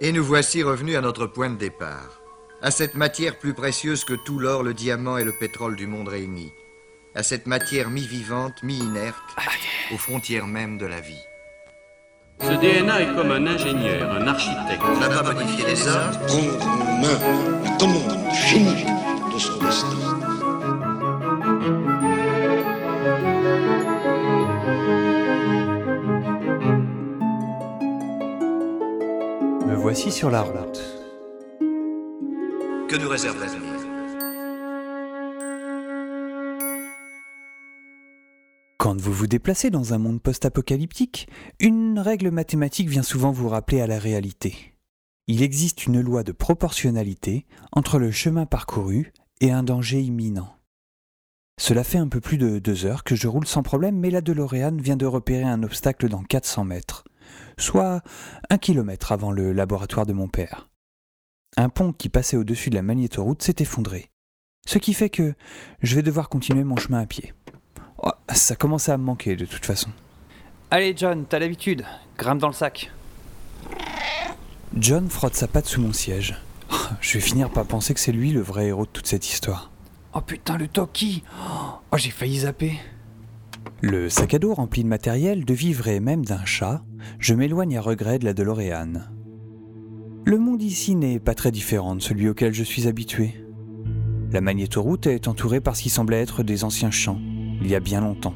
Et nous voici revenus à notre point de départ, à cette matière plus précieuse que tout l'or, le diamant et le pétrole du monde réunis, à cette matière mi-vivante, mi-inerte, aux frontières même de la vie. Ce DNA est comme un ingénieur, un architecte. On n'a pas modifié les hommes, prendre en main la commande du génie de son destin. Voici sur la route. que nous réserve l'avenir Quand vous vous déplacez dans un monde post-apocalyptique, une règle mathématique vient souvent vous rappeler à la réalité. Il existe une loi de proportionnalité entre le chemin parcouru et un danger imminent. Cela fait un peu plus de deux heures que je roule sans problème, mais la DeLorean vient de repérer un obstacle dans 400 mètres, soit un kilomètre avant le laboratoire de mon père. Un pont qui passait au-dessus de la magnétoroute s'est effondré, ce qui fait que je vais devoir continuer mon chemin à pied. Oh, ça commençait à me manquer de toute façon. Allez John, t'as l'habitude, grimpe dans le sac. John frotte sa patte sous mon siège. Oh, Je vais finir par penser que c'est lui le vrai héros de toute cette histoire. Oh putain, le Toki Oh, j'ai failli zapper. Le sac à dos rempli de matériel, de vivres et même d'un chat, je m'éloigne à regret de la DeLorean. Le monde ici n'est pas très différent de celui auquel je suis habitué. La magnétoroute est entourée par ce qui semblait être des anciens champs, il y a bien longtemps.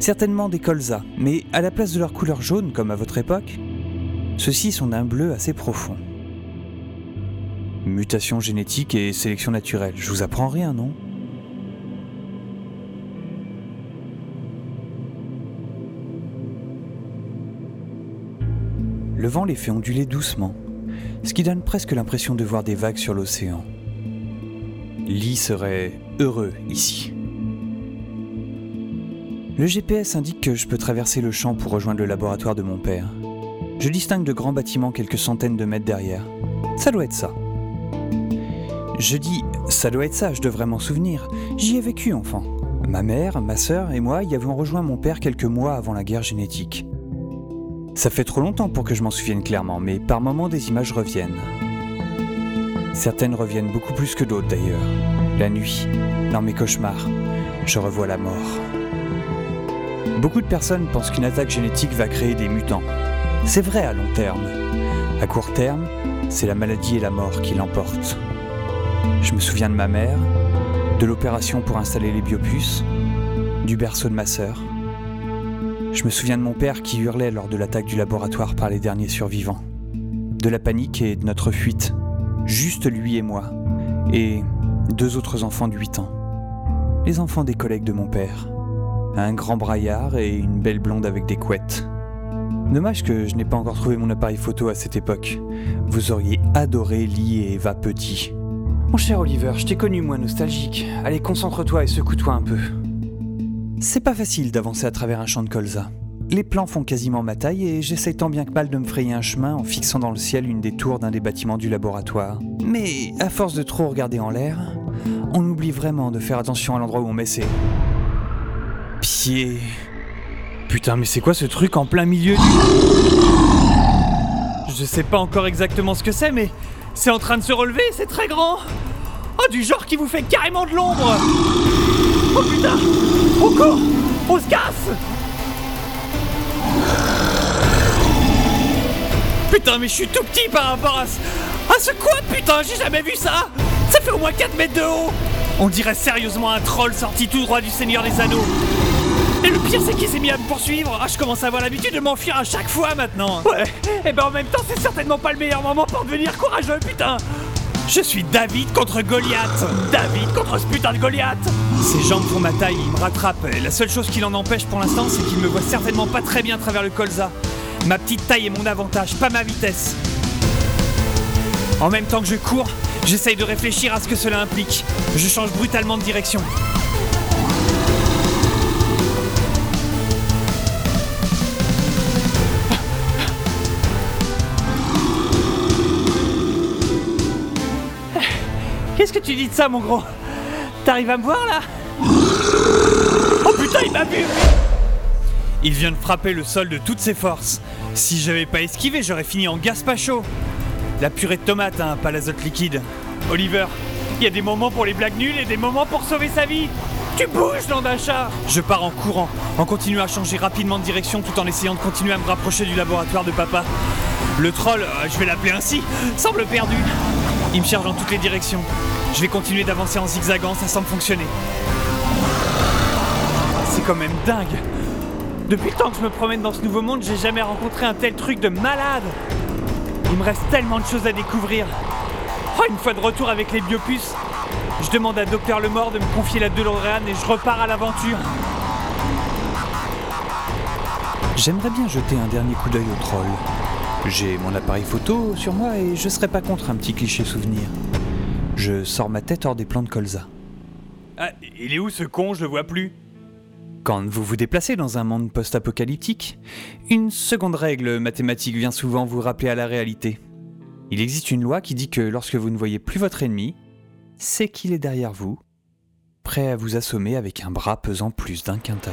Certainement des colzas, mais à la place de leur couleur jaune comme à votre époque, ceux-ci sont d'un bleu assez profond. Mutation génétique et sélection naturelle, je vous apprends rien, non? Le vent les fait onduler doucement, ce qui donne presque l'impression de voir des vagues sur l'océan. Lee serait heureux ici. Le GPS indique que je peux traverser le champ pour rejoindre le laboratoire de mon père. Je distingue de grands bâtiments quelques centaines de mètres derrière. Ça doit être ça. Je dis, ça doit être ça, je devrais m'en souvenir. J'y ai vécu enfant. Ma mère, ma sœur et moi y avions rejoint mon père quelques mois avant la guerre génétique. Ça fait trop longtemps pour que je m'en souvienne clairement, mais par moments des images reviennent. Certaines reviennent beaucoup plus que d'autres d'ailleurs. La nuit, dans mes cauchemars, je revois la mort. Beaucoup de personnes pensent qu'une attaque génétique va créer des mutants. C'est vrai à long terme. À court terme, c'est la maladie et la mort qui l'emportent. Je me souviens de ma mère, de l'opération pour installer les biopuces, du berceau de ma sœur. Je me souviens de mon père qui hurlait lors de l'attaque du laboratoire par les derniers survivants. De la panique et de notre fuite. Juste lui et moi. Et deux autres enfants de 8 ans. Les enfants des collègues de mon père. Un grand braillard et une belle blonde avec des couettes. Dommage que je n'ai pas encore trouvé mon appareil photo à cette époque. Vous auriez adoré Lee et Eva petit. Mon cher Oliver, je t'ai connu moins nostalgique. Allez, concentre-toi et secoue-toi un peu. C'est pas facile d'avancer à travers un champ de colza. Les plans font quasiment ma taille et j'essaye tant bien que mal de me frayer un chemin en fixant dans le ciel une des tours d'un des bâtiments du laboratoire. Mais à force de trop regarder en l'air, on oublie vraiment de faire attention à l'endroit où on met ses pieds. Putain, mais c'est quoi ce truc en plein milieu du... Je sais pas encore exactement ce que c'est, mais c'est en train de se relever, c'est très grand. Oh, du genre qui vous fait carrément de l'ombre. Oh putain, on court, on se casse. Putain, mais je suis tout petit par rapport à ce, à ce quoi, putain, j'ai jamais vu ça. Ça fait au moins 4 mètres de haut. On dirait sérieusement un troll sorti tout droit du Seigneur des Anneaux. Et le pire, c'est qu'il s'est mis à me poursuivre. Ah, je commence à avoir l'habitude de m'enfuir à chaque fois maintenant. Ouais, et ben en même temps, c'est certainement pas le meilleur moment pour devenir courageux, putain. Je suis David contre Goliath. David contre ce putain de Goliath. Ses jambes font ma taille, il me rattrape. Et la seule chose qui l'en empêche pour l'instant, c'est qu'il me voit certainement pas très bien à travers le colza. Ma petite taille est mon avantage, pas ma vitesse. En même temps que je cours, j'essaye de réfléchir à ce que cela implique. Je change brutalement de direction. Qu'est-ce que tu dis de ça, mon gros? T'arrives à me voir là? Oh putain, il m'a vu Il vient de frapper le sol de toutes ses forces. Si j'avais pas esquivé, j'aurais fini en gaspacho. La purée de tomate, hein, pas l'azote liquide. Oliver, il y a des moments pour les blagues nulles et des moments pour sauver sa vie. Tu bouges, d'achat Je pars en courant, en continuant à changer rapidement de direction tout en essayant de continuer à me rapprocher du laboratoire de papa. Le troll, euh, je vais l'appeler ainsi, semble perdu. Il me cherche dans toutes les directions. Je vais continuer d'avancer en zigzagant, ça semble fonctionner. C'est quand même dingue. Depuis le temps que je me promène dans ce nouveau monde, j'ai jamais rencontré un tel truc de malade. Il me reste tellement de choses à découvrir. Oh, une fois de retour avec les biopuces, je demande à Docteur Lemort de me confier la DeLorean et je repars à l'aventure. J'aimerais bien jeter un dernier coup d'œil au troll. J'ai mon appareil photo sur moi et je serais pas contre un petit cliché souvenir. Je sors ma tête hors des plans de colza. Ah, il est où ce con? Je le vois plus. Quand vous vous déplacez dans un monde post-apocalyptique, une seconde règle mathématique vient souvent vous rappeler à la réalité. Il existe une loi qui dit que lorsque vous ne voyez plus votre ennemi, c'est qu'il est derrière vous, prêt à vous assommer avec un bras pesant plus d'un quintal.